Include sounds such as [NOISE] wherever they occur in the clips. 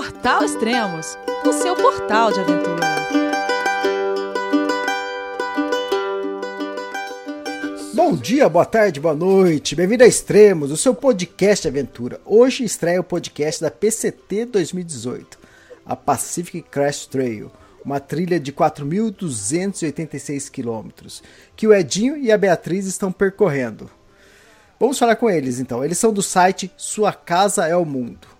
Portal Extremos, o seu portal de aventura. Bom dia, boa tarde, boa noite. Bem-vindo a Extremos, o seu podcast de aventura. Hoje estreia o podcast da PCT 2018, a Pacific Crest Trail, uma trilha de 4.286 quilômetros, que o Edinho e a Beatriz estão percorrendo. Vamos falar com eles então. Eles são do site Sua Casa é o Mundo.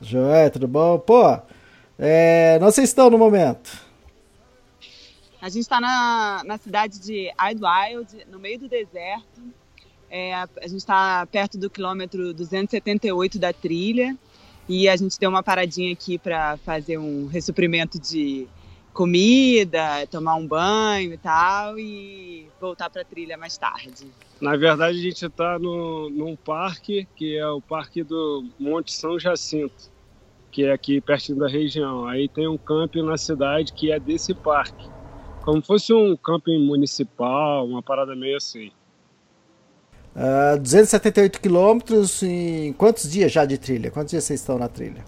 Joé, tudo bom? Pô, é, vocês estão no momento? A gente está na, na cidade de Idlewild, no meio do deserto. É, a gente está perto do quilômetro 278 da trilha e a gente deu uma paradinha aqui para fazer um ressuprimento de comida, tomar um banho e tal e voltar para a trilha mais tarde. Na verdade, a gente está num parque que é o Parque do Monte São Jacinto que é aqui pertinho da região. Aí tem um camping na cidade que é desse parque. Como fosse um camping municipal, uma parada meio assim. Uh, 278 quilômetros em quantos dias já de trilha? Quantos dias vocês estão na trilha?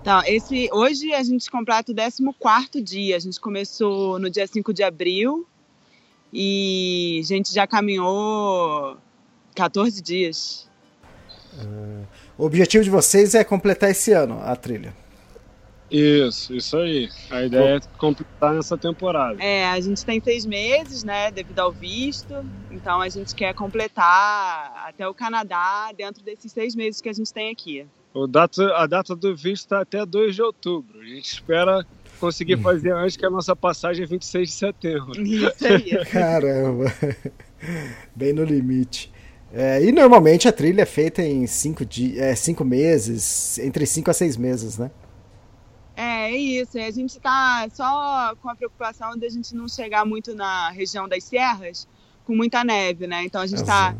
Então, esse, hoje a gente completa o 14 dia. A gente começou no dia 5 de abril e a gente já caminhou 14 dias. Uh, o objetivo de vocês é completar esse ano a trilha. Isso, isso aí. A ideia é completar nessa temporada. É, a gente tem seis meses, né, devido ao visto. Então a gente quer completar até o Canadá dentro desses seis meses que a gente tem aqui. O data, a data do visto está até 2 de outubro. A gente espera conseguir fazer antes que a nossa passagem é 26 de setembro. Isso aí. [LAUGHS] Caramba! Bem no limite. É, e normalmente a trilha é feita em cinco, é, cinco meses, entre cinco a seis meses, né? É, é isso. A gente está só com a preocupação de a gente não chegar muito na região das serras com muita neve, né? Então a gente está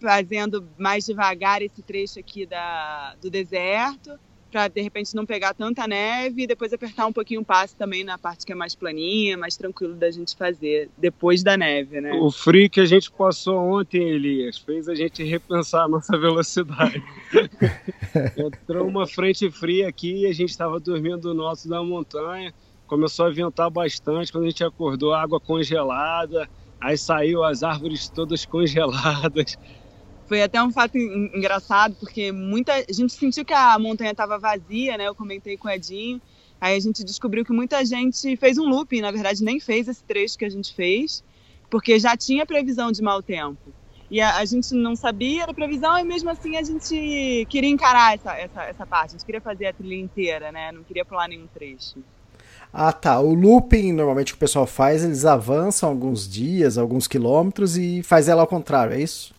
fazendo mais devagar esse trecho aqui da, do deserto para de repente não pegar tanta neve e depois apertar um pouquinho o passe também na parte que é mais planinha, mais tranquilo da gente fazer depois da neve, né? O frio que a gente passou ontem, Elias, fez a gente repensar a nossa [LAUGHS] velocidade. [LAUGHS] Entrou uma frente fria aqui e a gente estava dormindo no alto da montanha, começou a ventar bastante, quando a gente acordou, água congelada, aí saiu as árvores todas congeladas. Foi até um fato engraçado, porque muita a gente sentiu que a montanha estava vazia, né? Eu comentei com o Edinho. Aí a gente descobriu que muita gente fez um looping, na verdade nem fez esse trecho que a gente fez, porque já tinha previsão de mau tempo. E a, a gente não sabia da previsão e mesmo assim a gente queria encarar essa, essa, essa parte, a gente queria fazer a trilha inteira, né? Não queria pular nenhum trecho. Ah tá, o looping normalmente que o pessoal faz, eles avançam alguns dias, alguns quilômetros e faz ela ao contrário, é isso?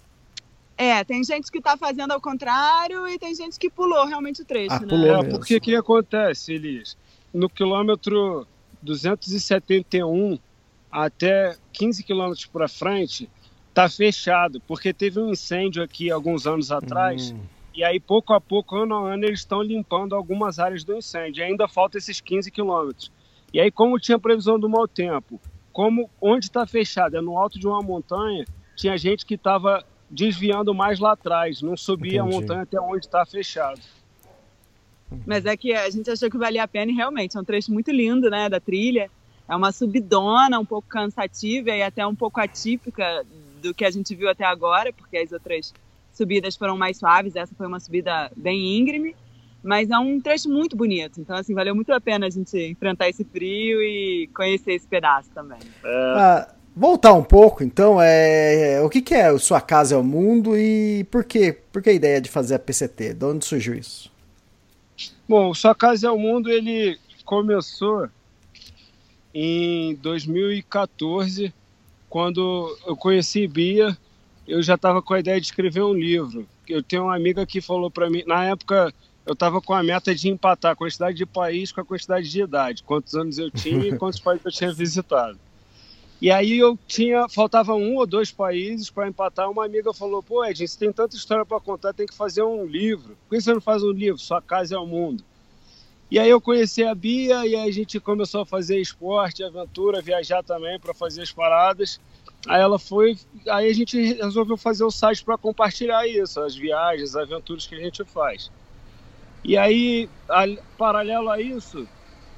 É, tem gente que está fazendo ao contrário e tem gente que pulou realmente o trecho, ah, né? Pulou é, porque o que acontece, Elias? No quilômetro 271 até 15 quilômetros para frente, tá fechado, porque teve um incêndio aqui alguns anos atrás, hum. e aí pouco a pouco, ano a ano, eles estão limpando algumas áreas do incêndio, e ainda falta esses 15 quilômetros. E aí, como tinha previsão do mau tempo, como onde está fechado, é no alto de uma montanha, tinha gente que estava desviando mais lá atrás, não subia Entendi. a montanha até onde está fechado. Mas é que a gente achou que valia a pena e realmente é um trecho muito lindo, né, da trilha. É uma subidona, um pouco cansativa e até um pouco atípica do que a gente viu até agora, porque as outras subidas foram mais suaves, essa foi uma subida bem íngreme, mas é um trecho muito bonito. Então, assim, valeu muito a pena a gente enfrentar esse frio e conhecer esse pedaço também. É... Ah, Voltar um pouco, então, é, o que, que é o Sua Casa é o Mundo e por quê? Por que a ideia de fazer a PCT? De onde surgiu isso? Bom, o Sua Casa é o Mundo, ele começou em 2014, quando eu conheci Bia, eu já estava com a ideia de escrever um livro. Eu tenho uma amiga que falou para mim, na época eu estava com a meta de empatar a quantidade de país com a quantidade de idade, quantos anos eu tinha e quantos países eu tinha visitado. E aí eu tinha, faltava um ou dois países para empatar. Uma amiga falou: "Pô, Edinho, você tem tanta história para contar, tem que fazer um livro. Por que você não faz um livro? Sua casa é o mundo." E aí eu conheci a Bia e a gente começou a fazer esporte, aventura, viajar também para fazer as paradas. Aí ela foi, aí a gente resolveu fazer o site para compartilhar isso, as viagens, as aventuras que a gente faz. E aí, a, paralelo a isso,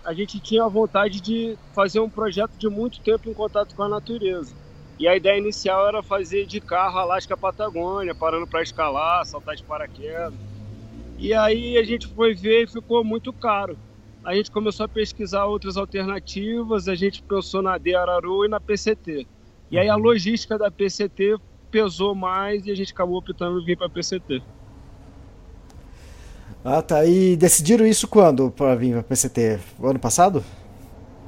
a gente tinha a vontade de fazer um projeto de muito tempo em contato com a natureza. E a ideia inicial era fazer de carro Alasca Patagônia, parando para escalar, saltar de paraquedas. E aí a gente foi ver e ficou muito caro. A gente começou a pesquisar outras alternativas, a gente pensou na D Araru e na PCT. E aí a uhum. logística da PCT pesou mais e a gente acabou optando vir para a PCT. Ah, tá. E decidiram isso quando para vir para PCT? O ano passado?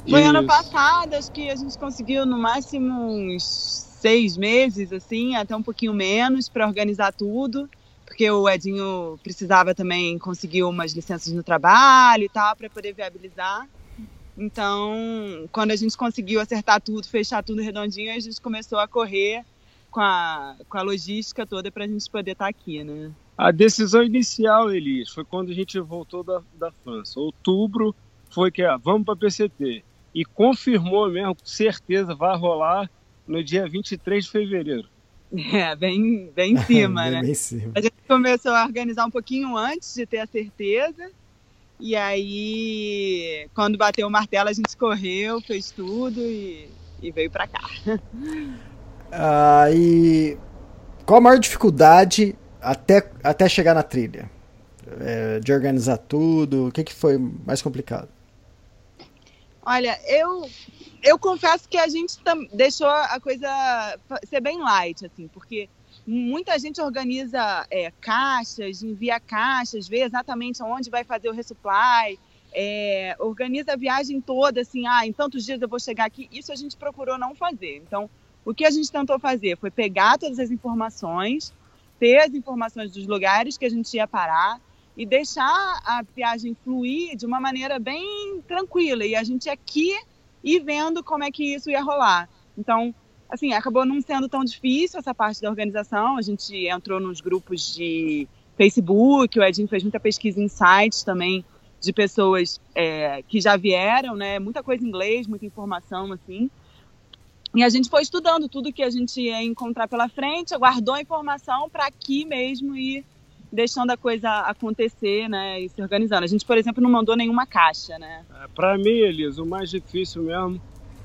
Foi isso. ano passado, acho que a gente conseguiu no máximo uns seis meses, assim, até um pouquinho menos, para organizar tudo porque o Edinho precisava também conseguir umas licenças no trabalho e tal, para poder viabilizar. Então, quando a gente conseguiu acertar tudo, fechar tudo redondinho, a gente começou a correr com a, com a logística toda para a gente poder estar tá aqui, né? A decisão inicial, Elis, foi quando a gente voltou da, da França. Outubro foi que, ah, vamos para PCT. E confirmou mesmo, com certeza, vai rolar no dia 23 de fevereiro. É, bem, bem em cima, [LAUGHS] né? Bem em cima. A gente começou a organizar um pouquinho antes de ter a certeza. E aí, quando bateu o martelo, a gente correu, fez tudo e, e veio para cá. [LAUGHS] Ah, e qual a maior dificuldade até, até chegar na trilha? É, de organizar tudo? O que, que foi mais complicado? Olha, eu eu confesso que a gente deixou a coisa ser bem light, assim, porque muita gente organiza é, caixas, envia caixas, vê exatamente onde vai fazer o resupply, é, organiza a viagem toda, assim, ah, em tantos dias eu vou chegar aqui. Isso a gente procurou não fazer. Então, o que a gente tentou fazer foi pegar todas as informações, ter as informações dos lugares que a gente ia parar e deixar a viagem fluir de uma maneira bem tranquila. E a gente aqui e vendo como é que isso ia rolar. Então, assim, acabou não sendo tão difícil essa parte da organização. A gente entrou nos grupos de Facebook, o Edinho fez muita pesquisa em sites também de pessoas é, que já vieram, né? Muita coisa em inglês, muita informação, assim. E a gente foi estudando tudo que a gente ia encontrar pela frente, guardou a informação para aqui mesmo e deixando a coisa acontecer, né, e se organizando. A gente, por exemplo, não mandou nenhuma caixa, né? É, para mim, Elisa, o mais difícil mesmo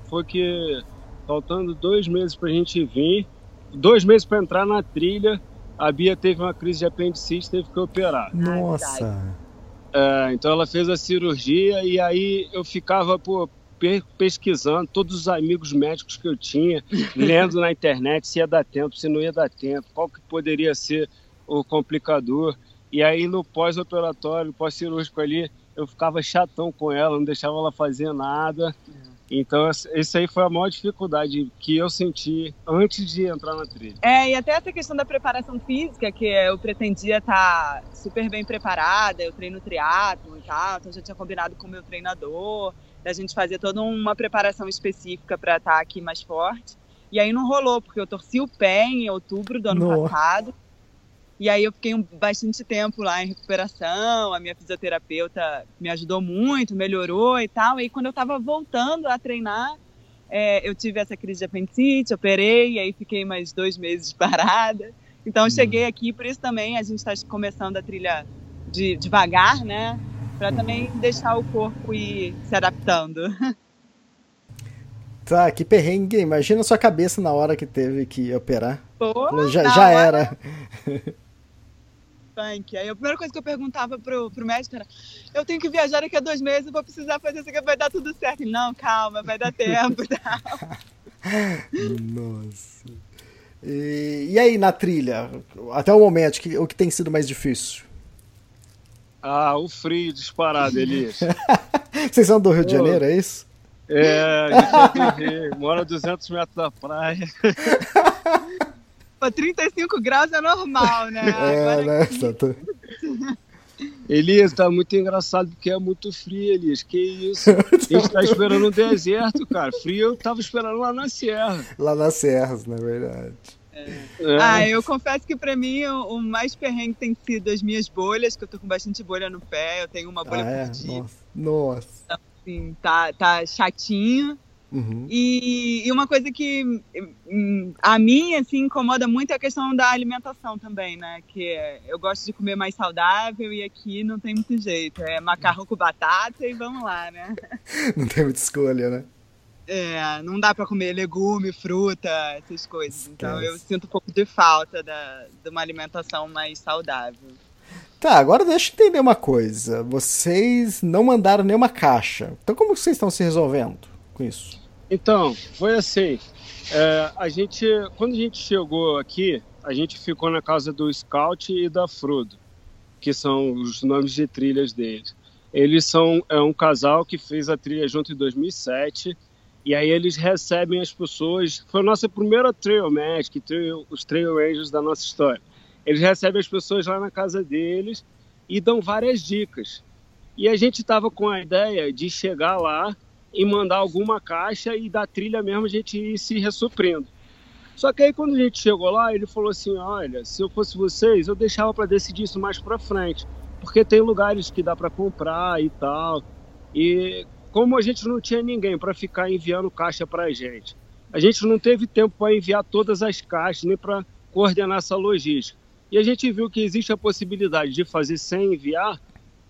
foi que faltando dois meses para a gente vir, dois meses para entrar na trilha, a Bia teve uma crise de apendicite, teve que operar. Nossa. É, então ela fez a cirurgia e aí eu ficava pô, pesquisando todos os amigos médicos que eu tinha, [LAUGHS] lendo na internet se ia dar tempo, se não ia dar tempo, qual que poderia ser o complicador. E aí no pós-operatório, pós-cirúrgico ali, eu ficava chatão com ela, não deixava ela fazer nada. Então, isso aí foi a maior dificuldade que eu senti antes de entrar na trilha. É, e até essa questão da preparação física, que eu pretendia estar super bem preparada, eu treino triatlo e tal, então já tinha combinado com o meu treinador, da gente fazer toda uma preparação específica para estar aqui mais forte. E aí não rolou, porque eu torci o pé em outubro do ano Nossa. passado. E aí eu fiquei um, bastante tempo lá em recuperação, a minha fisioterapeuta me ajudou muito, melhorou e tal. E quando eu estava voltando a treinar, é, eu tive essa crise de apendicite, operei, e aí fiquei mais dois meses [LAUGHS] parada. Então eu cheguei uhum. aqui, por isso também a gente está começando a trilha de, devagar, né? Para também deixar o corpo ir se adaptando. [LAUGHS] Tá, que perrengue. Imagina a sua cabeça na hora que teve que operar. Pô, já, já era. [LAUGHS] funk. Aí a primeira coisa que eu perguntava pro, pro médico era: eu tenho que viajar daqui a dois meses, vou precisar fazer isso aqui, vai dar tudo certo. Ele, não, calma, vai dar tempo. [LAUGHS] Nossa. E, e, aí, na trilha, até o momento, que, o que tem sido mais difícil? Ah, o frio disparado, Elias. [LAUGHS] Vocês são do Rio de Janeiro, é isso? É, a gente é do Rio, mora a 200 metros da praia. [LAUGHS] Pô, 35 graus é normal, né? [LAUGHS] É, Agora né? Exato. [LAUGHS] Elias, tá muito engraçado porque é muito frio, Elias. Que isso? A gente tá esperando um deserto, cara. Frio eu tava esperando lá na serra. Lá nas serras, na verdade. É. Ah, eu confesso que pra mim o, o mais perrengue tem sido as minhas bolhas, que eu tô com bastante bolha no pé, eu tenho uma bolha Ah, é? por dia, Nossa. Nossa. assim, tá, tá chatinho. Uhum. E, e uma coisa que hum, a mim assim incomoda muito é a questão da alimentação também, né? Que é, eu gosto de comer mais saudável e aqui não tem muito jeito. É macarrão com batata e vamos lá, né? [LAUGHS] Não tem muita escolha, né? É, não dá pra comer legume, fruta, essas coisas. Então Esquece. eu sinto um pouco de falta da, de uma alimentação mais saudável. Tá, agora deixa eu entender uma coisa. Vocês não mandaram nenhuma caixa. Então como vocês estão se resolvendo com isso? Então, foi assim. é, a gente, quando a gente chegou aqui, a gente ficou na casa do Scout e da Frodo, que são os nomes de trilhas deles. Eles são é um casal que fez a trilha junto em 2007 e aí eles recebem as pessoas. Foi a nossa primeira trail magic, trail, os trail rangers da nossa história. Eles recebem as pessoas lá na casa deles e dão várias dicas. E a gente estava com a ideia de chegar lá e mandar alguma caixa e da trilha mesmo a gente ir se ressuprindo. Só que aí quando a gente chegou lá, ele falou assim: "Olha, se eu fosse vocês, eu deixava para decidir isso mais para frente, porque tem lugares que dá para comprar e tal". E como a gente não tinha ninguém para ficar enviando caixa para a gente, a gente não teve tempo para enviar todas as caixas nem para coordenar essa logística. E a gente viu que existe a possibilidade de fazer sem enviar.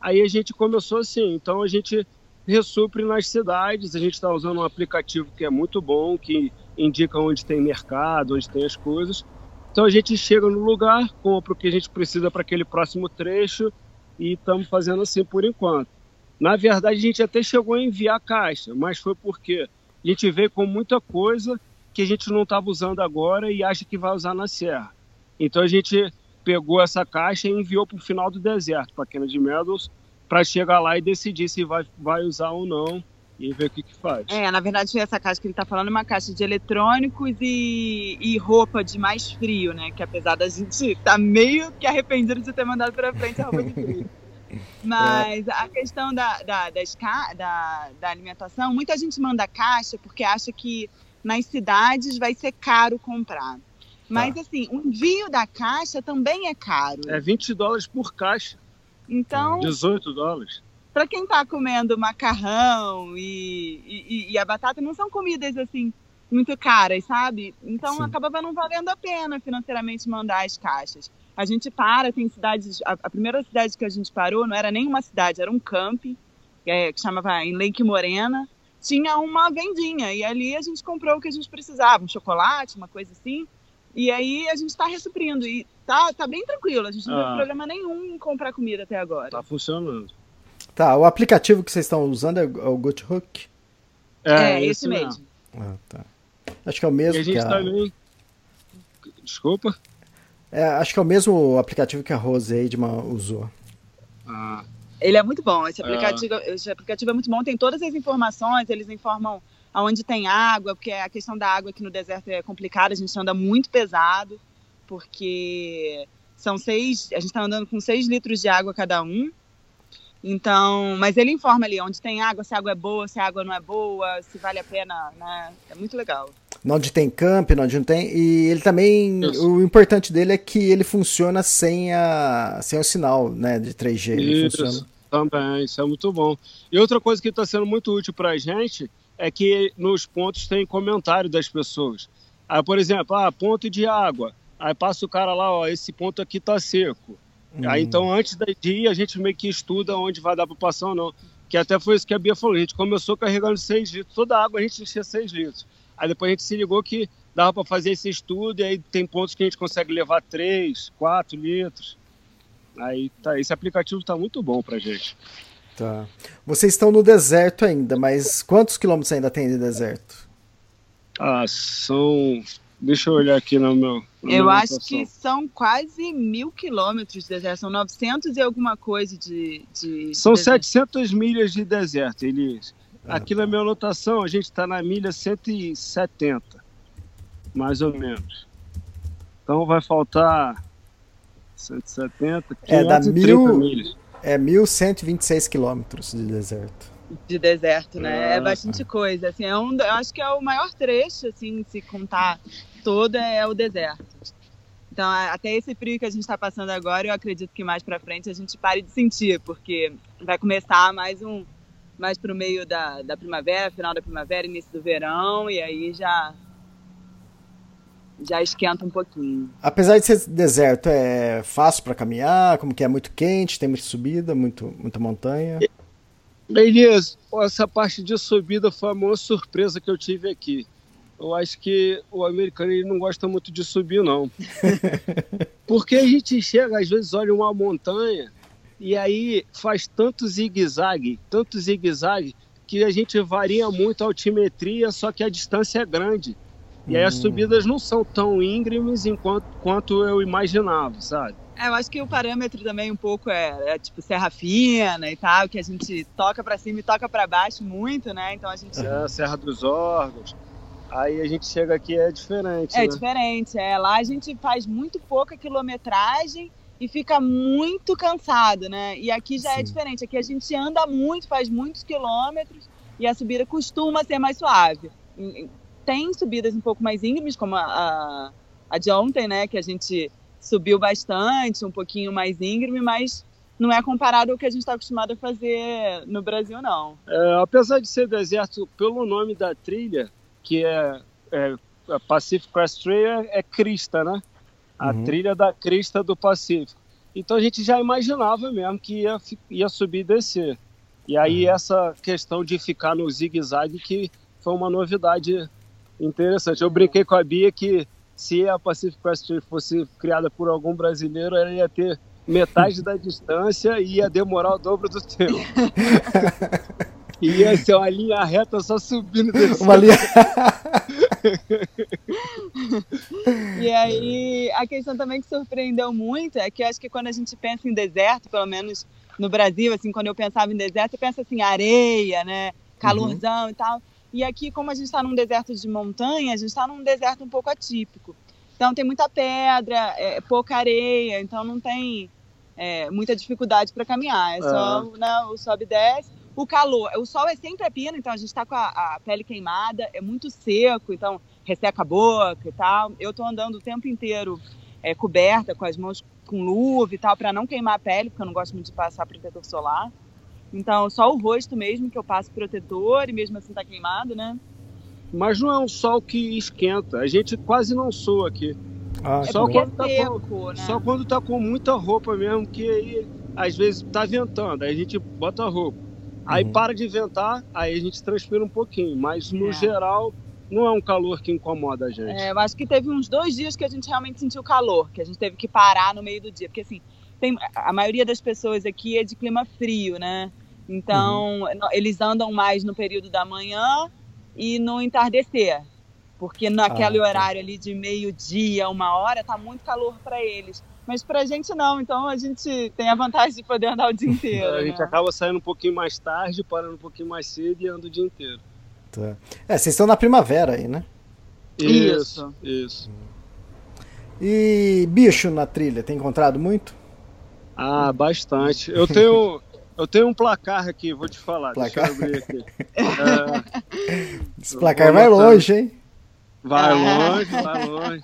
Aí a gente começou assim. Então a gente ressupre nas cidades. A gente está usando um aplicativo que é muito bom, que indica onde tem mercado, onde tem as coisas. Então a gente chega no lugar, compra o que a gente precisa para aquele próximo trecho e estamos fazendo assim por enquanto. Na verdade, a gente até chegou a enviar caixa, mas foi porque a gente veio com muita coisa que a gente não estava usando agora e acha que vai usar na serra. Então a gente pegou essa caixa e enviou para o final do deserto, para Kennedy Meadows, para chegar lá e decidir se vai, vai usar ou não e ver o que, que faz. É, na verdade, essa caixa que ele tá falando é uma caixa de eletrônicos e, e roupa de mais frio, né? Que apesar da gente tá meio que arrependido de ter mandado pra frente a roupa de frio. [LAUGHS] Mas a questão da, da, das da, da alimentação, muita gente manda caixa porque acha que nas cidades vai ser caro comprar. Mas assim, o envio da caixa também é caro. É 20 dólares por caixa, Então, 18 dólares. para quem tá comendo macarrão e, e, e a batata, não são comidas assim muito caras, sabe? Então Sim. acabava não valendo a pena financeiramente mandar as caixas. A gente para, tem cidades. A, a primeira cidade que a gente parou não era nem uma cidade, era um camping, é, que chamava em Lake Morena. Tinha uma vendinha e ali a gente comprou o que a gente precisava, um chocolate, uma coisa assim. E aí a gente está ressuprindo e tá, tá bem tranquilo. A gente não Ah. teve problema nenhum em comprar comida até agora. Tá funcionando. Tá, o aplicativo que vocês estão usando é o é o Good Hook? É, esse mesmo. Ah, tá. Acho que é o E mesmo a que gente a... também. Desculpa. É, acho que é o mesmo aplicativo que a Rose Eidman usou. Ah, Ele é muito bom. Esse Ah. aplicativo, esse aplicativo é muito bom. Tem todas as informações, eles informam aonde tem água, porque a questão da água aqui no deserto é complicada, a gente anda muito pesado, porque são seis. A gente está andando com seis litros de água cada um. Então, mas ele informa ali onde tem água, se a água é boa, se a água não é boa, se vale a pena, né? É muito legal. Onde tem camp, onde não tem. E ele também. Isso. O importante dele é que ele funciona sem, a, sem o sinal né, de 3G. Ele Isso, funciona. também, isso é muito bom. E outra coisa que está sendo muito útil para a gente é que nos pontos tem comentário das pessoas. Aí, por exemplo, ah, ponto de água. Aí passa o cara lá, ó, esse ponto aqui tá seco. Aí Hum. então, antes de ir, a gente meio que estuda onde vai dar para passar ou não. Que até foi isso que a Bia falou. A gente começou carregando 6 litros. Toda a água a gente enchia 6 litros. Aí depois a gente se ligou que dava para fazer esse estudo e aí tem pontos que a gente consegue levar 3, 4 litros. Aí tá, esse aplicativo tá muito bom pra gente. Tá. Vocês estão no deserto ainda, mas quantos quilômetros ainda tem de deserto? Ah, são Deixa eu olhar aqui no meu. na Eu acho anotação. que são quase mil quilômetros de deserto, são 900 e alguma coisa de. de São de deserto. 700 milhas de deserto, Elias. Aqui na minha anotação, a gente está na milha 170, mais ou menos. Então vai faltar 170, É, dá 530 mil- milhas. É 1.126 quilômetros de deserto. de deserto, né? É Ah, bastante coisa. Assim, é um, eu acho que é o maior trecho, assim, se contar todo, é o deserto. Então, até esse frio que a gente está passando agora, eu acredito que mais para frente a gente pare de sentir, porque vai começar mais um mais para o meio da, da primavera, final da primavera, início do verão, e aí já já esquenta um pouquinho. Apesar de ser deserto, é fácil para caminhar, como que é muito quente, tem muita subida, muito, muita montanha. Elias, essa parte de subida foi a maior surpresa que eu tive aqui. Eu acho que o americano ele não gosta muito de subir, não. [LAUGHS] Porque a gente chega, às vezes, olha uma montanha e aí faz tanto zigue-zague, tanto zigue-zague, que a gente varia muito a altimetria, só que a distância é grande. E aí as Hum. subidas não são tão íngremes enquanto, quanto eu imaginava, sabe? É, eu acho que o parâmetro também um pouco é, é tipo serra fina e tal, que a gente toca para cima e toca para baixo muito, né? Então a gente É a Serra dos Órgãos. Aí a gente chega aqui é diferente, É né? diferente, é. Lá a gente faz muito pouca quilometragem e fica muito cansado, né? E aqui já é Sim. diferente. Aqui a gente anda muito, faz muitos quilômetros e a subida costuma ser mais suave. Tem subidas um pouco mais íngremes, como a, a, a de ontem, né? Que a gente subiu bastante, um pouquinho mais íngreme, mas não é comparado ao que a gente está acostumado a fazer no Brasil, não. É, apesar de ser deserto, pelo nome da trilha, que é, é a Pacific Crest Trail, é, é crista, né? A Uhum. trilha da crista do Pacífico. Então a gente já imaginava mesmo que ia, ia subir e descer. E aí essa questão de ficar no zigue-zague que foi uma novidade interessante. Eu brinquei com a Bia que se a Pacific Crest Trail fosse criada por algum brasileiro, ela ia ter metade da distância e ia demorar o dobro do tempo. [LAUGHS] Ia ser uma linha reta só subindo e descendo. Uma linha. [LAUGHS] E aí, a questão também que surpreendeu muito é que eu acho que quando a gente pensa em deserto, pelo menos no Brasil, assim, quando eu pensava em deserto, eu penso assim, areia, né? Calorzão e tal. E aqui, como a gente está num deserto de montanha, a gente está num deserto um pouco atípico. Então tem muita pedra, é, pouca areia, então não tem é, muita dificuldade para caminhar. É só né, o sobe e desce. O calor, o sol é sempre a pina, então a gente está com a, a pele queimada, é muito seco, então resseca a boca e tal. Eu tô andando o tempo inteiro é, coberta, com as mãos com luva e tal, para não queimar a pele, porque eu não gosto muito de passar protetor solar. Então, só o rosto mesmo que eu passo protetor e mesmo assim tá queimado, né? Mas não é um sol que esquenta. A gente quase não soa aqui. Ah, É Só porque bom. é quando tá seco, né? Só quando tá com muita roupa mesmo, que aí às vezes tá ventando, aí a gente bota a roupa. Aí Uhum. para de ventar, aí a gente transpira um pouquinho. Mas no É. geral, não é um calor que incomoda a gente. É, eu acho que teve uns dois dias que a gente realmente sentiu calor, que a gente teve que parar no meio do dia, porque assim, tem, a maioria das pessoas aqui é de clima frio, né? Então, no- eles andam mais no período da manhã e no entardecer, porque naquele Ah, tá. horário ali de meio-dia, uma hora, tá muito calor para eles. Mas pra gente não, então a gente tem a vantagem de poder andar o dia [LAUGHS] inteiro. a gente né? acaba saindo um pouquinho mais tarde, parando um pouquinho mais cedo e anda o dia inteiro. Tá. É, vocês estão na primavera aí, né? Isso. Isso. E bicho na trilha, tem encontrado muito? Ah, bastante. Eu tenho, eu tenho um placar aqui, vou te falar. Placar? Deixa eu abrir aqui. É, [LAUGHS] Esse placar vai longe, hein? Vai longe, vai longe.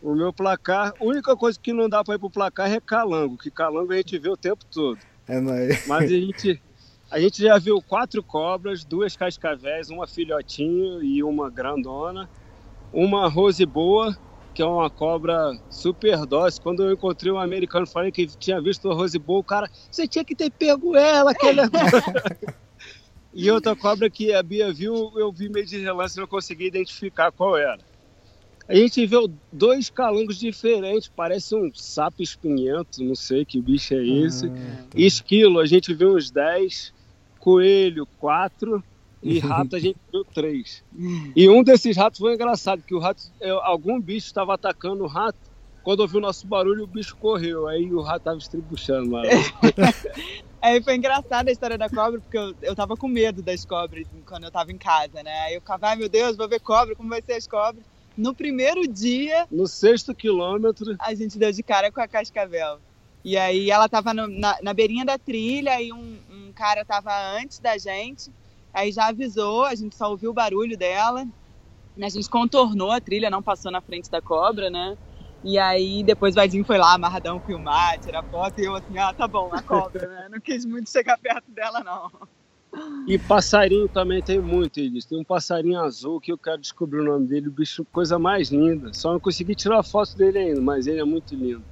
O meu placar, a única coisa que não dá para ir pro placar é calango, que calango a gente vê o tempo todo. É nóis. Mas a gente, a gente já viu quatro cobras, duas cascavéis, uma filhotinho e uma grandona, uma rose boa, que é uma cobra super dócil. Quando eu encontrei um americano falei que tinha visto a rose boa, o cara, você tinha que ter pego ela, aquela. [LAUGHS] e outra cobra que a Bia viu, eu vi meio de relance e não consegui identificar qual era. A gente viu dois calangos diferentes, parece um sapo espinhento, não sei que bicho é esse. Ah, tá. Esquilo, a gente viu uns 10. Coelho, 4. E [LAUGHS] rato a gente viu três. E um desses ratos foi engraçado, que o rato, é, algum bicho estava atacando o rato. Quando ouviu o nosso barulho, o bicho correu. Aí o rato estava estribuchando lá. [LAUGHS] Aí foi engraçada a história da cobra, porque eu, eu tava com medo das cobras quando eu tava em casa, né? Aí eu ficava, ai meu Deus, vou ver cobra, como vai ser as cobras? No primeiro dia. No sexto quilômetro. A gente deu de cara com a cascavel. E aí ela tava no, na, na, beirinha da trilha e um, um cara tava antes da gente. Aí já avisou, a gente só ouviu o barulho dela. A gente contornou a trilha, não passou na frente da cobra, né? E aí depois o Vadinho foi lá, amarradão, filmar, tirar foto, e eu assim, ah, tá bom, a cobra, né? Não quis muito chegar perto dela, não. E passarinho também tem muito, eles. Tem um passarinho azul que eu quero descobrir o nome dele, o bicho, coisa mais linda. Só não consegui tirar a foto dele ainda, mas ele é muito lindo.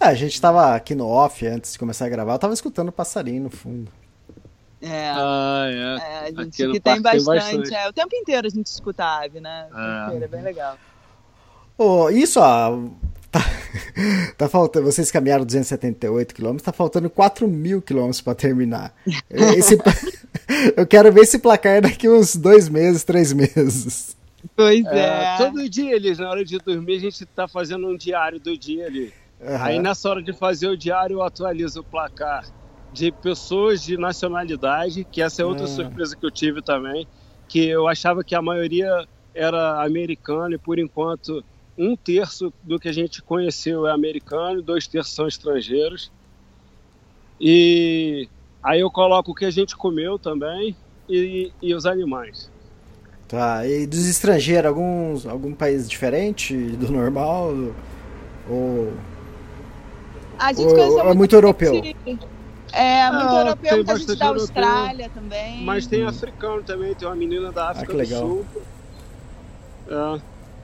É, a gente tava aqui no off antes de começar a gravar, eu tava escutando o passarinho no fundo. É, ah, é. é a gente que tem bastante, tem bastante. É, o tempo inteiro a gente escuta a ave, né? É. inteiro, é bem legal. Oh, isso, ó. Tá, [LAUGHS] tá faltando. Vocês caminharam 278 quilômetros, tá faltando 4 mil quilômetros para terminar. [LAUGHS] Esse, [LAUGHS] eu quero ver esse placar daqui uns dois meses, três meses. Pois é. é. Todo dia, eles, na hora de dormir, a gente tá fazendo um diário do dia ali. Uhum. Aí nessa hora de fazer o diário, eu atualizo o placar de pessoas de nacionalidade, que essa é outra uhum. surpresa que eu tive também, que eu achava que a maioria era americana e por enquanto um terço do que a gente conheceu é americano, dois terços são estrangeiros. E aí eu coloco o que a gente comeu também e, e os animais. Tá, e dos estrangeiros, alguns, algum país diferente do normal? Ou. A gente ou, é muito europeu? É, muito ah, europeu, muita gente da Austrália europeu, também. Mas tem africano também, tem uma menina da África ah, do Sul. É.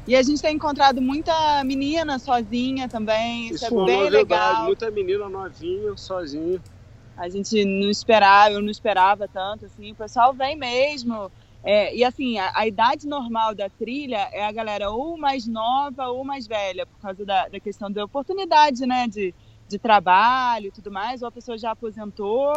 E a gente tem encontrado muita menina sozinha também, isso, isso é bem legal. Verdade, muita menina novinha, sozinha. A gente não esperava, eu não esperava tanto, assim, o pessoal vem mesmo. É, e assim, a, a, idade normal da trilha é a galera ou mais nova ou mais velha, por causa da, da questão da oportunidade, né, de, de trabalho e tudo mais, ou a pessoa já aposentou,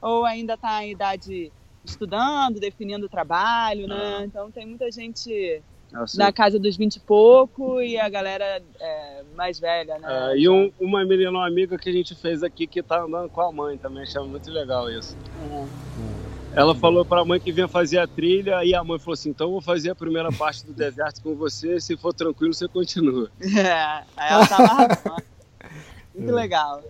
ou ainda está em idade estudando, definindo o trabalho, né? Ah. Então tem muita gente Assim. Na casa dos 20 e pouco e a galera é, mais velha, né? É, e um, uma menina, uma amiga que a gente fez aqui que tá andando com a mãe também, achava muito legal isso. Uhum. Ela falou para a mãe que vinha fazer a trilha e a mãe falou assim: então eu vou fazer a primeira parte do [LAUGHS] deserto com você, se for tranquilo você continua. [LAUGHS] É, aí ela tava Muito legal.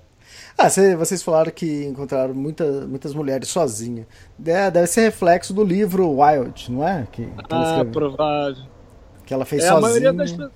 Ah, vocês falaram que encontraram muita, muitas mulheres sozinhas. Deve ser reflexo do livro Wild, não é? Que, que ah, provável. Que ela fez é, sozinha. A maioria, das,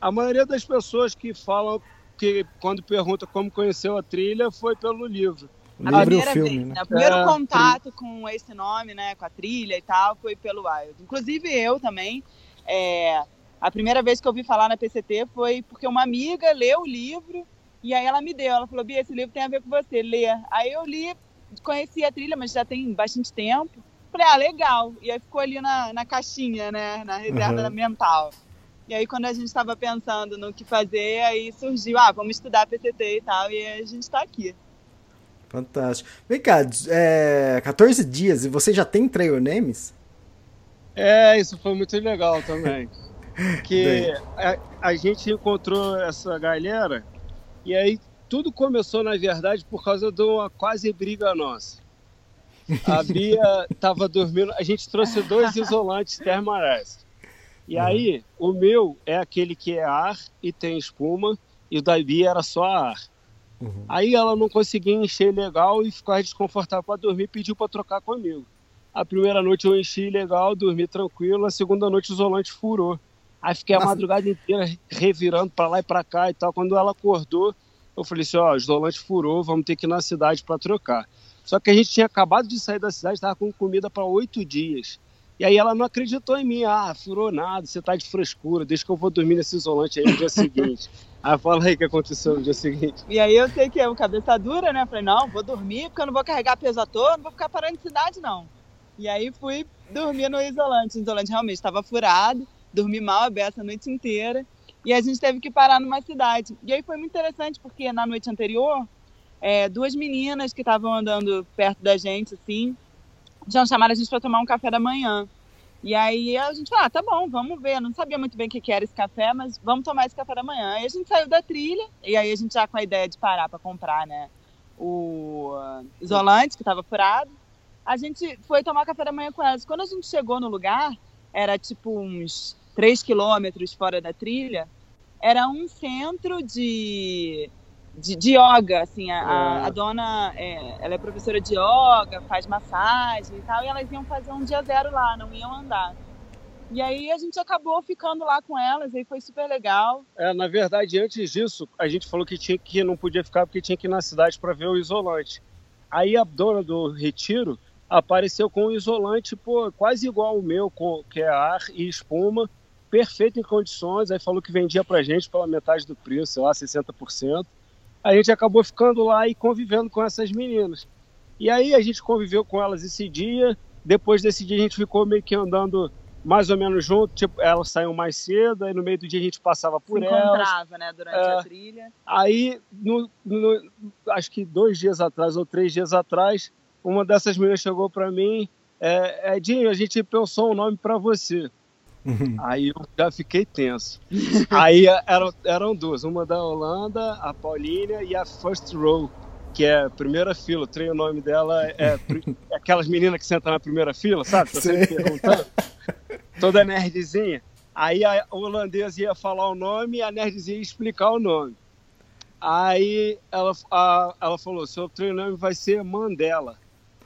a maioria das pessoas que falam que quando pergunta como conheceu a trilha foi pelo livro. O livro e o filme, vez, né? né? O primeiro é, contato com esse nome, né, com a trilha e tal, foi pelo Wild. Inclusive eu também. É, a primeira vez que eu ouvi falar na PCT foi porque uma amiga leu o livro e aí ela me deu. Ela falou: Bia, esse livro tem a ver com você, lê. Aí eu li, conheci a trilha, mas já tem bastante tempo. Falei, ah, legal. E aí ficou ali na, na caixinha, né? Na reserva uhum. mental. E aí, quando a gente estava pensando no que fazer, aí surgiu, ah, vamos estudar PCT e tal, e a gente está aqui. Fantástico. Vem cá, é, 14 dias e você já tem trail names? É, isso foi muito legal também. [LAUGHS] que a, a, gente encontrou essa galera e aí tudo começou, na verdade, por causa de uma quase briga nossa. A [LAUGHS] Bia estava dormindo. A gente trouxe dois isolantes Thermarest. E uhum. aí, o meu é aquele que é ar e tem espuma, e o da Bia era só ar. Uhum. Aí ela não conseguia encher legal e ficou desconfortável para dormir pediu para trocar comigo. A primeira noite eu enchi legal, dormi tranquilo, a segunda noite o isolante furou. Aí fiquei a madrugada inteira revirando para lá e para cá e tal. Quando ela acordou, eu falei assim: ó, o isolante furou, vamos ter que ir na cidade para trocar. Só que a gente tinha acabado de sair da cidade, estava com comida para oito dias. E aí ela não acreditou em mim. Ah, furou nada, você tá de frescura, deixa que eu vou dormir nesse isolante aí no dia seguinte. [LAUGHS] Aí fala aí o que aconteceu no dia seguinte. E aí eu sei que é uma cabeça dura, né? Falei, não, vou dormir porque eu não vou carregar peso à toa, não vou ficar parando em cidade, não. E aí fui dormir no isolante. O isolante realmente estava furado, dormi mal a beça a noite inteira. E a gente teve que parar numa cidade. E aí foi muito interessante porque na noite anterior é, duas meninas que estavam andando perto da gente, assim, tinham chamado a gente para tomar um café da manhã. E aí a gente falou, ah, tá bom, vamos ver. Não sabia muito bem o que, era esse café, mas vamos tomar esse café da manhã. Aí a gente saiu da trilha, e aí a gente já com a ideia de parar para comprar, né? O isolante que estava furado. A gente foi tomar café da manhã com elas. Quando a gente chegou no lugar, era tipo uns 3 quilômetros fora da trilha, era um centro de, de, de yoga, assim, a, a, a dona, é, ela é professora de yoga, faz massagem e tal, e elas iam fazer um dia zero lá, não iam andar. E aí a gente acabou ficando lá com elas, aí foi super legal. É, na verdade, antes disso, a gente falou que tinha que não podia ficar porque tinha que ir na cidade para ver o isolante. Aí a dona do retiro apareceu com um isolante, pô, quase igual o meu, com, que é ar e espuma, perfeito em condições. Aí falou que vendia pra gente pela metade do preço, sei lá, 60%. A gente acabou ficando lá e convivendo com essas meninas. E aí a gente conviveu com elas esse dia. Depois desse dia a gente ficou meio que andando mais ou menos junto, tipo, elas saíam mais cedo, aí no meio do dia a gente passava por Se elas. encontrava, né, durante É. a trilha. Aí, no- no- acho que dois dias atrás ou três dias atrás, uma dessas meninas chegou para mim, é, Edinho, a gente pensou um nome para você. Aí eu já fiquei tenso. Aí eram, eram duas, uma da Holanda, a Paulínia e a First Row, que é a primeira fila. O trem, o nome dela é, é aquelas meninas que sentam na primeira fila, sabe? Sempre perguntando. Toda nerdzinha. Aí a holandesa ia falar o nome e a nerdzinha ia explicar o nome. Aí ela, a- ela falou: seu treinamento vai ser Mandela.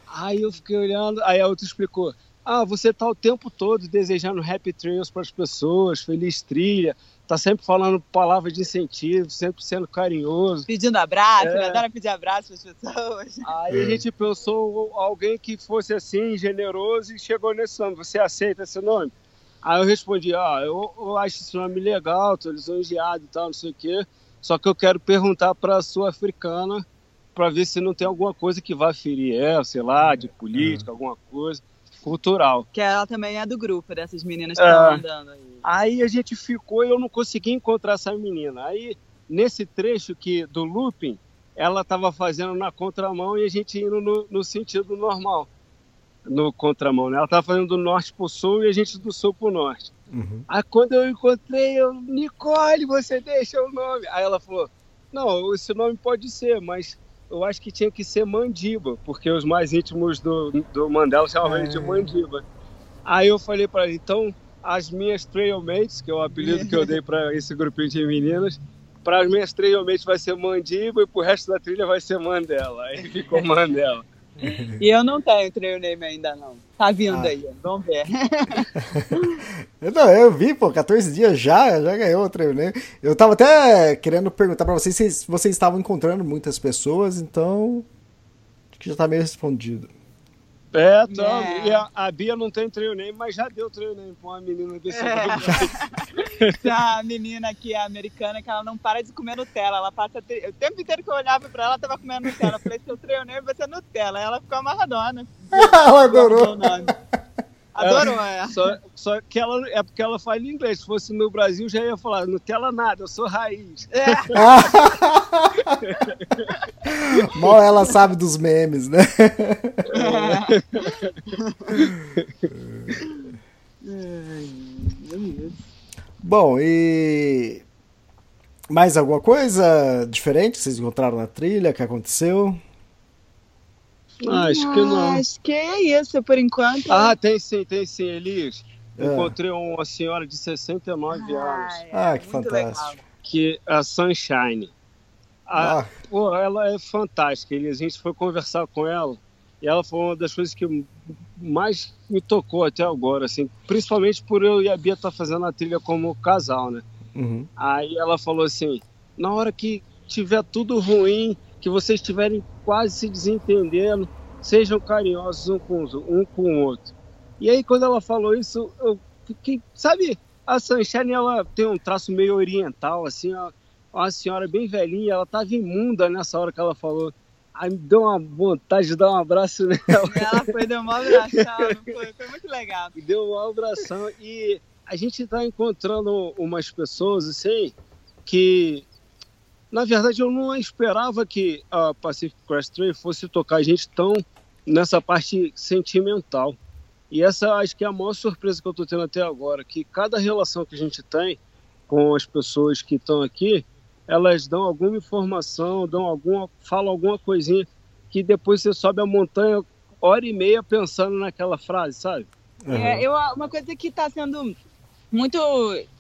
Aí eu fiquei olhando, aí a outra explicou: ah, você tá o tempo todo desejando happy trails para as pessoas, feliz trilha, tá sempre falando palavras de incentivo, sempre sendo carinhoso. Pedindo abraço, É. adora pedir abraço para as pessoas. [LAUGHS] Aí a gente pensou alguém que fosse assim, generoso, e chegou nesse nome. Você aceita esse nome? Aí eu respondi, ah, eu, eu acho esse nome legal, tô lisonjeado e tal, não sei o quê. Só que eu quero perguntar para a sul-africana para ver se não tem alguma coisa que vá ferir ela, sei lá, de política, alguma coisa cultural. Que ela também é do grupo dessas meninas que É. estão andando aí. Aí a gente ficou e eu não consegui encontrar essa menina. Aí, nesse trecho que do looping, ela estava fazendo na contramão e a gente indo no, no sentido normal. No contramão, né? Ela estava fazendo do norte para o sul e a gente do sul para o norte. Uhum. Aí quando eu encontrei, eu, Nicole, você deixa o nome. Aí ela falou, não, esse nome pode ser, mas eu acho que tinha que ser Mandiba, porque os mais íntimos do, do Mandela chamavam ele de Mandiba. Aí eu falei para ela, então as minhas trailmates, que é o apelido que eu dei para esse grupinho de meninas, para as minhas trailmates vai ser Mandiba e pro resto da trilha vai ser Mandela. Aí ficou Mandela. [LAUGHS] E eu não tenho trail name ainda não. Tá vindo Ah. aí, vamos ver. Eu, [LAUGHS] não, eu vi, pô, 14 dias já, já ganhou o treino, né? Eu tava até querendo perguntar pra vocês se vocês estavam encontrando muitas pessoas, então. Acho que já tá meio respondido. É, É. e a, a Bia não tem trail name, mas já deu trail name pra uma menina desse É. grupo. [LAUGHS] a menina aqui, a americana, que ela não para de comer Nutella. Ela passa tri- o tempo inteiro que eu olhava pra ela, ela tava comendo Nutella. Eu falei, seu name vai ser Nutella. Ela ficou amarradona. [LAUGHS] Ela adorou. Guardou o nome. Adorou, é. Só, só que ela é porque ela fala inglês. Se fosse no Brasil, já ia falar Nutella nada, eu sou raiz. É. [LAUGHS] Mal ela sabe dos memes, né? Bom, e. Mais alguma coisa diferente que vocês encontraram na trilha? que aconteceu? Ah, acho que não. Acho que é isso, por enquanto. Ah, tem sim, tem sim, Elias. Ah. Encontrei uma senhora de 69 anos, é Ah, que muito fantástico. legal. que é a Sunshine. A, Ah, Pô, ela é fantástica. Elias. A gente foi conversar com ela e ela foi uma das coisas que mais me tocou até agora, assim, principalmente por eu e a Bia estar fazendo a trilha como casal, né? uhum. Aí ela falou assim: na hora que tiver tudo ruim, que vocês estiverem quase se desentendendo, sejam carinhosos um com, os- um com o outro. E aí, quando ela falou isso, eu fiquei. Sabe, a Sunshine ela tem um traço meio oriental, assim, ó, uma senhora bem velhinha, ela tava imunda nessa hora que ela falou. Aí me deu uma vontade de dar um abraço nela. [LAUGHS] Ela foi, deu uma abração, foi, foi muito legal. Me [LAUGHS] deu um abração e a gente está encontrando umas pessoas assim que na verdade eu não esperava que a Pacific Crest Trail fosse tocar gente tão nessa parte sentimental. E essa acho que é a maior surpresa que eu estou tendo até agora, que cada relação que a gente tem com as pessoas que estão aqui, elas dão alguma informação, dão alguma, falam alguma coisinha que depois você sobe a montanha hora e meia pensando naquela frase, sabe? É, eu, uma coisa que está sendo muito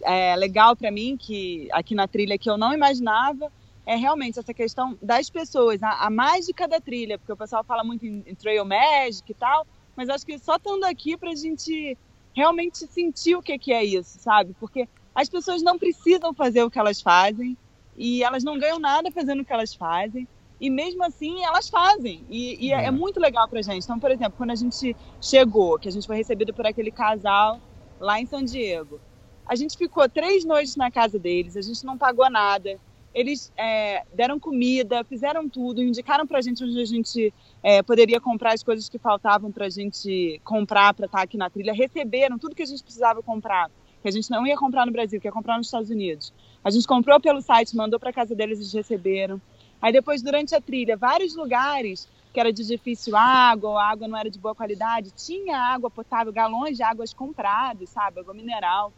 é, legal para mim, que aqui na trilha que eu não imaginava, é realmente essa questão das pessoas, a, a mágica da trilha, porque o pessoal fala muito em, em trail magic e tal, mas acho que só estando aqui para a gente realmente sentir o que, que é isso, sabe? Porque as pessoas não precisam fazer o que elas fazem e elas não ganham nada fazendo o que elas fazem. E mesmo assim, elas fazem. E, e é, é, muito legal pra gente. Então, por exemplo, quando a gente chegou, que a gente foi recebido por aquele casal lá em São Diego, a gente ficou três noites na casa deles, a gente não pagou nada. Eles é, deram comida, fizeram tudo, indicaram pra gente onde a gente é, poderia comprar as coisas que faltavam pra gente comprar pra estar aqui na trilha. Receberam tudo que a gente precisava comprar, que a gente não ia comprar no Brasil, que ia comprar nos Estados Unidos. A gente comprou pelo site, mandou pra casa deles, eles receberam. Aí depois, durante a trilha, vários lugares que era de difícil água, ou a água não era de boa qualidade, tinha água potável, galões de águas comprados, sabe, água mineral,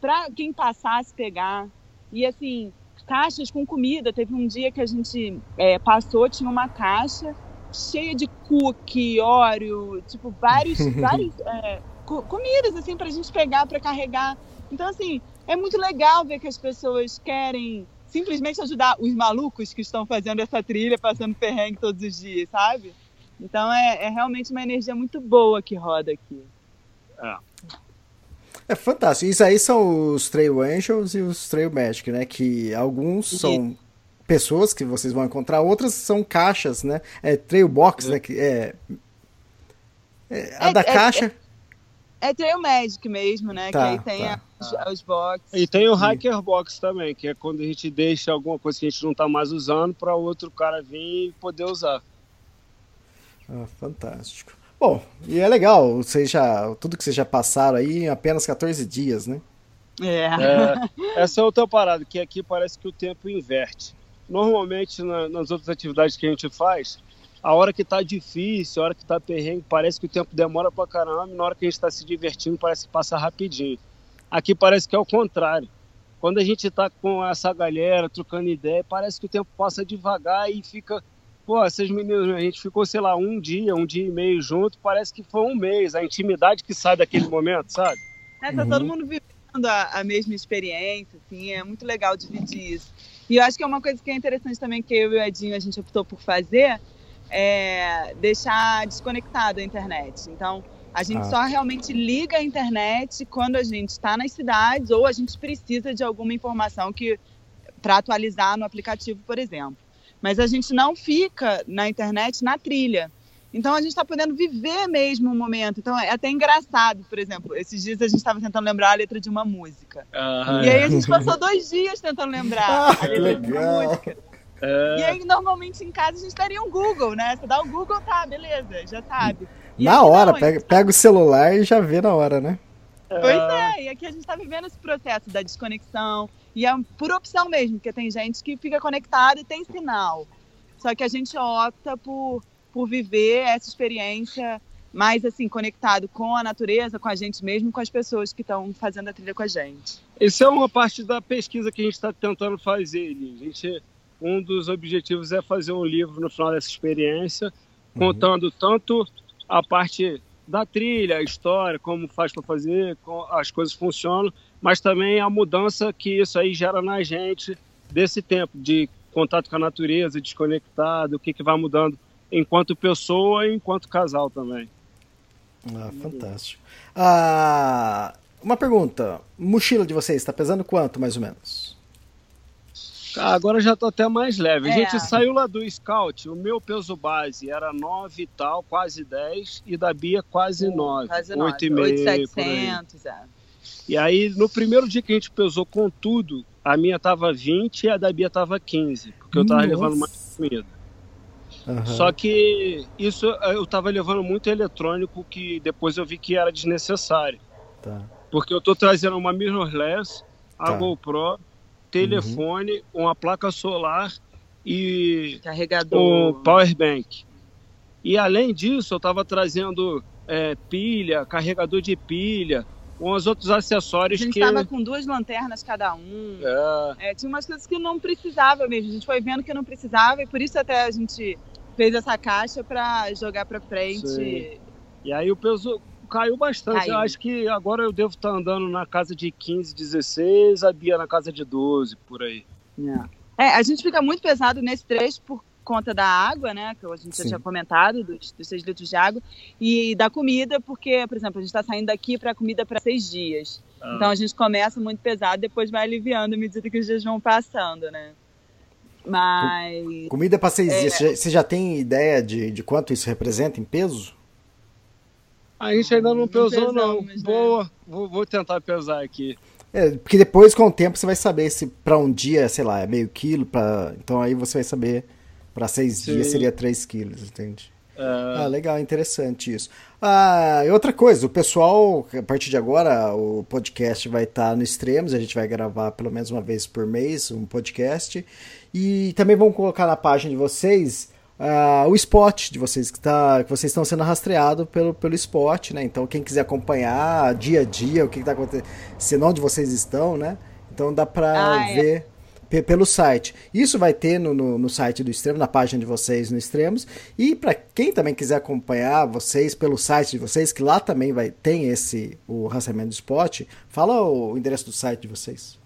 para quem passasse pegar. E assim, caixas com comida. Teve um dia que a gente é, passou, tinha uma caixa cheia de cookie, óleo, tipo, vários, [LAUGHS] vários é, comidas, assim, pra gente pegar, para carregar. Então, assim, é muito legal ver que as pessoas querem simplesmente ajudar os malucos que estão fazendo essa trilha, passando perrengue todos os dias, sabe? Então é, é realmente uma energia muito boa que roda aqui. É. É fantástico. Isso aí são os Trail Angels e os Trail Magic, né? Que alguns são pessoas que vocês vão encontrar, outras são caixas, né? É Trail Box, é. né? Que é, é a é, da é, caixa. É, é, Trail Magic mesmo, né? Tá, que aí tem tá. os, os boxes. E tem o Hiker Box também, que é quando a gente deixa alguma coisa que a gente não tá mais usando para outro cara vir e poder usar. Ah, fantástico. Bom, e é legal, vocês já, tudo que vocês já passaram aí em apenas 14 dias, né? É. é. Essa é outra parada, que aqui parece que o tempo inverte. Normalmente, na, nas outras atividades que a gente faz, a hora que tá difícil, a hora que tá perrengue, parece que o tempo demora pra caramba, e na hora que a gente tá se divertindo, parece que passa rapidinho. Aqui parece que é o contrário. Quando a gente tá com essa galera, trocando ideia, parece que o tempo passa devagar e fica Pô, essas meninas, a gente ficou, sei lá, um dia, um dia e meio junto, parece que foi um mês, a intimidade que sai daquele momento, sabe? É, tá uhum. todo mundo vivendo a, a, mesma experiência, assim, é muito legal dividir isso. E eu acho que é uma coisa que é interessante também que eu e o Edinho a gente optou por fazer, é deixar desconectado a internet. Então, a gente ah. só realmente liga a internet quando a gente está nas cidades ou a gente precisa de alguma informação que para atualizar no aplicativo, por exemplo mas a gente não fica na internet na trilha. Então a gente está podendo viver mesmo o momento. Então é até engraçado, por exemplo, esses dias a gente estava tentando lembrar a letra de uma música. Ah, e aí a gente passou dois dias tentando lembrar ah, a letra de uma música. É. E aí, normalmente em casa a gente estaria um Google, né? Você dá o Google, tá, beleza, já sabe. E na hora, não, pega, pega o celular e já vê na hora, né? Pois é, e aqui a gente está vivendo esse processo da desconexão, e é por opção mesmo, porque tem gente que fica conectada e tem sinal. Só que a gente opta por, por viver essa experiência mais assim, conectado com a natureza, com a gente mesmo, com as pessoas que estão fazendo a trilha com a gente. Isso é uma parte da pesquisa que a gente está tentando fazer. A gente, um dos objetivos é fazer um livro no final dessa experiência, uhum. contando tanto a parte da trilha, a história, como faz para fazer, como as coisas funcionam, mas também a mudança que isso aí gera na gente desse tempo de contato com a natureza, desconectado, o que, que vai mudando enquanto pessoa e enquanto casal também. Ah, fantástico. Ah, uma pergunta: mochila de vocês está pesando quanto, mais ou menos? Ah, agora já tô até mais leve. É. A gente saiu lá do Scout, o meu peso base era 9 e tal, quase 10, e da Bia quase 9. Quase 9. 8,5. 8,700, é. E aí, no primeiro dia que a gente pesou com tudo, a minha tava 20 e a da Bia tava 15, porque eu tava Nossa. levando mais comida. Uhum. Só que isso eu tava levando muito eletrônico que depois eu vi que era desnecessário. Tá. Porque eu tô trazendo uma mirrorless, a tá. GoPro, telefone, uhum. uma placa solar e carregador, um power bank. E além disso, eu estava trazendo é, pilha, carregador de pilha, com os outros acessórios A gente que. estava com duas lanternas cada um. É, É, tinha umas coisas que não precisava mesmo. A gente foi vendo que não precisava e por isso até a gente fez essa caixa para jogar para frente. Sim. e aí o peso caiu bastante. Caiu. Eu acho que agora eu devo estar andando na casa de 15, 16, a Bia na casa de 12, por aí. É, a gente fica muito pesado nesse trecho por conta da água, né? Que a gente já Sim. tinha comentado, dos, dos seis litros de água, e da comida, porque, por exemplo, a gente está saindo daqui para comida para seis dias. Ah. Então a gente começa muito pesado, depois vai aliviando à medida que os dias vão passando, né? Mas. Comida para seis É. dias. Você já, já tem ideia de, de quanto isso representa em peso? A gente ainda não Não pesou, não. pesamos, né? Boa, vou, vou tentar pesar aqui. É, porque depois, com o tempo, você vai saber se para um dia, sei lá, é meio quilo, pra... então aí você vai saber para seis Sim. dias seria 3 quilos, entende? É, Ah, legal, interessante isso. Ah, e outra coisa, o pessoal, a partir de agora, o podcast vai estar no Extremos, a gente vai gravar pelo menos uma vez por mês um podcast. E também vamos colocar na página de vocês ah, o spot de vocês, que, tá, que vocês estão sendo rastreados pelo, pelo spot, né? Então, quem quiser acompanhar dia a dia o que está acontecendo, onde vocês estão, né? Então dá para Ah, é. ver pelo site. Isso vai ter no, no, no site do Extremo, na página de vocês no Extremos. E para quem também quiser acompanhar vocês pelo site de vocês, que lá também vai tem esse o rastreamento do spot, fala o endereço do site de vocês.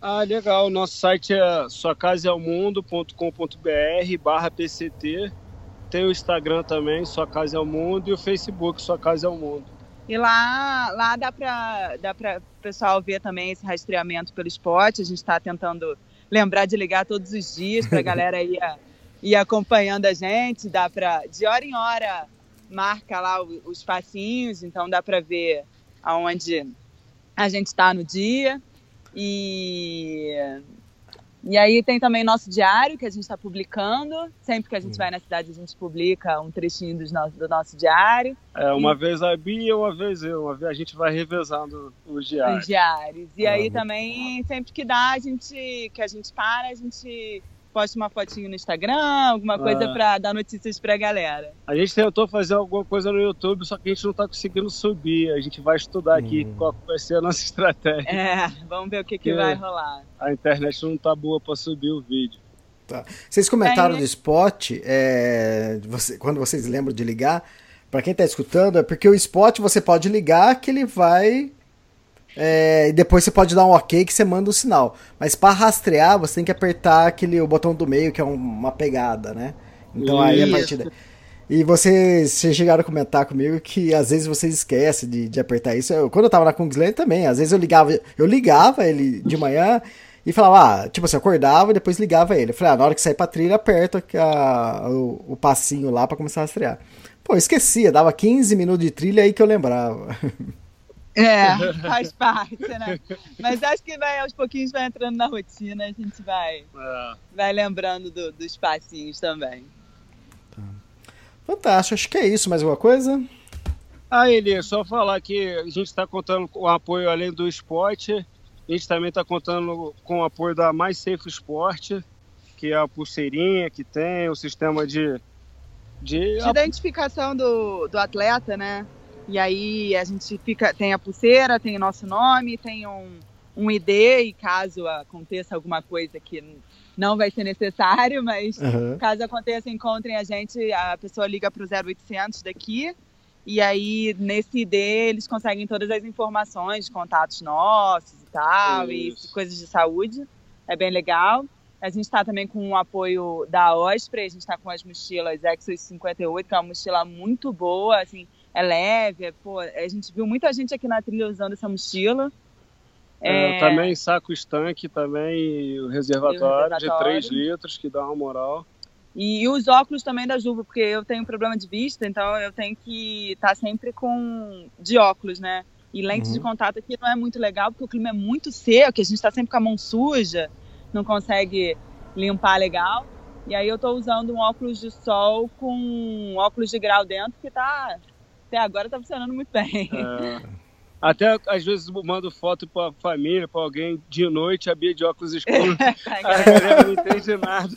Ah, legal. Nosso site é suacasaelmundo.com.br barra PCT. Tem o Instagram também, Sua Casa é o Mundo, e o Facebook, Sua Casa é o Mundo. E lá, lá dá para dá pessoal ver também esse rastreamento pelo spot. A gente está tentando lembrar de ligar todos os dias para a galera ir, ir acompanhando a gente. Dá para de hora em hora marca lá os passinhos, então dá para ver aonde a gente está no dia. E e aí tem também nosso diário que a gente está publicando. Sempre que a gente vai na cidade a gente publica um trechinho dos no- do nosso diário. É, uma vez a Bia, uma vez eu. Uma vez a gente vai revezando os diários. os diários. E Ah, aí também, sempre que dá, a gente, que a gente para, a gente posta uma fotinho no Instagram, alguma coisa Ah. pra dar notícias pra galera. A gente tentou fazer alguma coisa no YouTube, só que a gente não tá conseguindo subir. A gente vai estudar aqui Hum. qual vai ser a nossa [LAUGHS] estratégia. É, vamos ver o que, que É. vai rolar. A internet não tá boa para subir o vídeo. Vocês comentaram Aí- do spot, é, você- quando vocês lembram de ligar, para quem está escutando, é porque o spot você pode ligar que ele vai. É, e depois você pode dar um ok que você manda o sinal. Mas para rastrear, você tem que apertar aquele, o botão do meio, que é um- uma pegada, né? Então aí a Isso. partir daí. E vocês, vocês chegaram a comentar comigo que às vezes vocês esquecem de, de apertar isso. Eu- quando eu tava na Kungsland também, às vezes eu ligava, eu ligava ele de manhã e falava, ah, tipo assim, eu acordava e depois ligava ele. Eu falei, ah, na hora que sair pra trilha, aperta o, o passinho lá pra começar a rastrear. Pô, eu esquecia, dava 15 minutos de trilha aí que eu lembrava. [LAUGHS] É, [LAUGHS] faz parte, né? Mas acho que vai, aos pouquinhos vai entrando na rotina, a gente vai, É. vai lembrando do- dos passinhos também. Fantástico, acho que é isso. Mais alguma coisa? Ah, Elias, só falar que a gente está contando com o apoio além do esporte, a gente também está contando com o apoio da Mais Safe Sport, que é a pulseirinha que tem, o sistema de. de de identificação do, do atleta, né? E aí a gente fica, tem a pulseira, tem o nosso nome, tem um, um ID, e caso aconteça alguma coisa que não vai ser necessário, mas Aham. caso aconteça, encontrem a gente, a pessoa liga para o 0800 daqui, e aí nesse ID eles conseguem todas as informações contatos nossos e tal, Isso. e coisas de saúde. É bem legal. A gente está também com o apoio da Osprey, a gente está com as mochilas Exos 58, que é uma mochila muito boa, assim, é leve, é, pô, a gente viu muita gente aqui na trilha usando essa mochila. É, também saco estanque, também o reservatório, de reservatório. 3 litros, que dá uma moral. E os óculos também da Juva, porque eu tenho problema de vista, então eu tenho que estar sempre com de óculos, né? E lentes Uhum. de contato aqui não é muito legal, porque o clima é muito seco, a gente está sempre com a mão suja, não consegue limpar legal. E aí eu tô usando um óculos de sol com um óculos de grau dentro que tá até agora tá funcionando muito bem. É. Até às vezes mando foto pra família, pra alguém de noite, a Bia de óculos [LAUGHS] escuros. a galera não entende nada.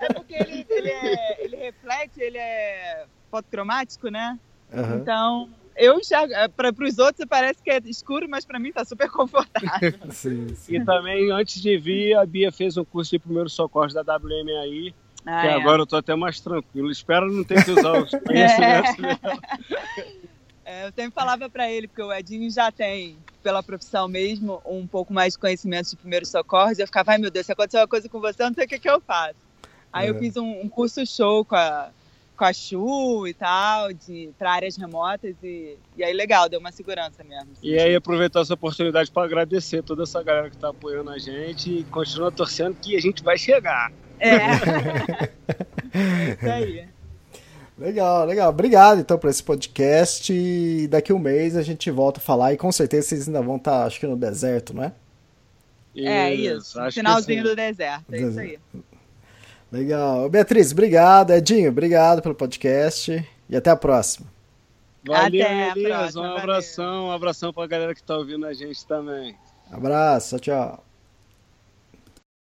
É porque ele, ele, é, ele reflete, ele é fotocromático, né? Aham. Então, eu enxergo. Para os outros parece que é escuro, mas para mim tá super confortável. [LAUGHS] Sim, sim. E também, antes de vir, a Bia fez um curso de primeiros socorros da WMAI, Ah, que é. agora eu tô até mais tranquilo. Espero não ter que usar os [LAUGHS] conhecimentos dela. [LAUGHS] É, eu sempre falava para ele, porque o Edinho já tem, pela profissão mesmo, um pouco mais de conhecimento de primeiros socorros. Eu ficava, ai meu Deus, se acontecer uma coisa com você, eu não sei o que, que eu faço. Aí eu É. fiz um, um curso show com a, com a Chu e tal, de para áreas remotas, e, e aí legal, deu uma segurança mesmo. E aí, aproveitar essa oportunidade para agradecer toda essa galera que tá apoiando a gente e continua torcendo que a gente vai chegar. [LAUGHS] É. Isso aí. Legal, legal. Obrigado então por esse podcast. E daqui um mês a gente volta a falar e com certeza vocês ainda vão estar, acho que no deserto, não é? É isso. acho que Finalzinho do deserto. É isso aí. Legal. Beatriz, obrigado. Edinho, obrigado pelo podcast e até a próxima. Valeu, Até a Elias. próxima, Um valeu. abração, um abração pra galera que tá ouvindo a gente também. Abraço, tchau.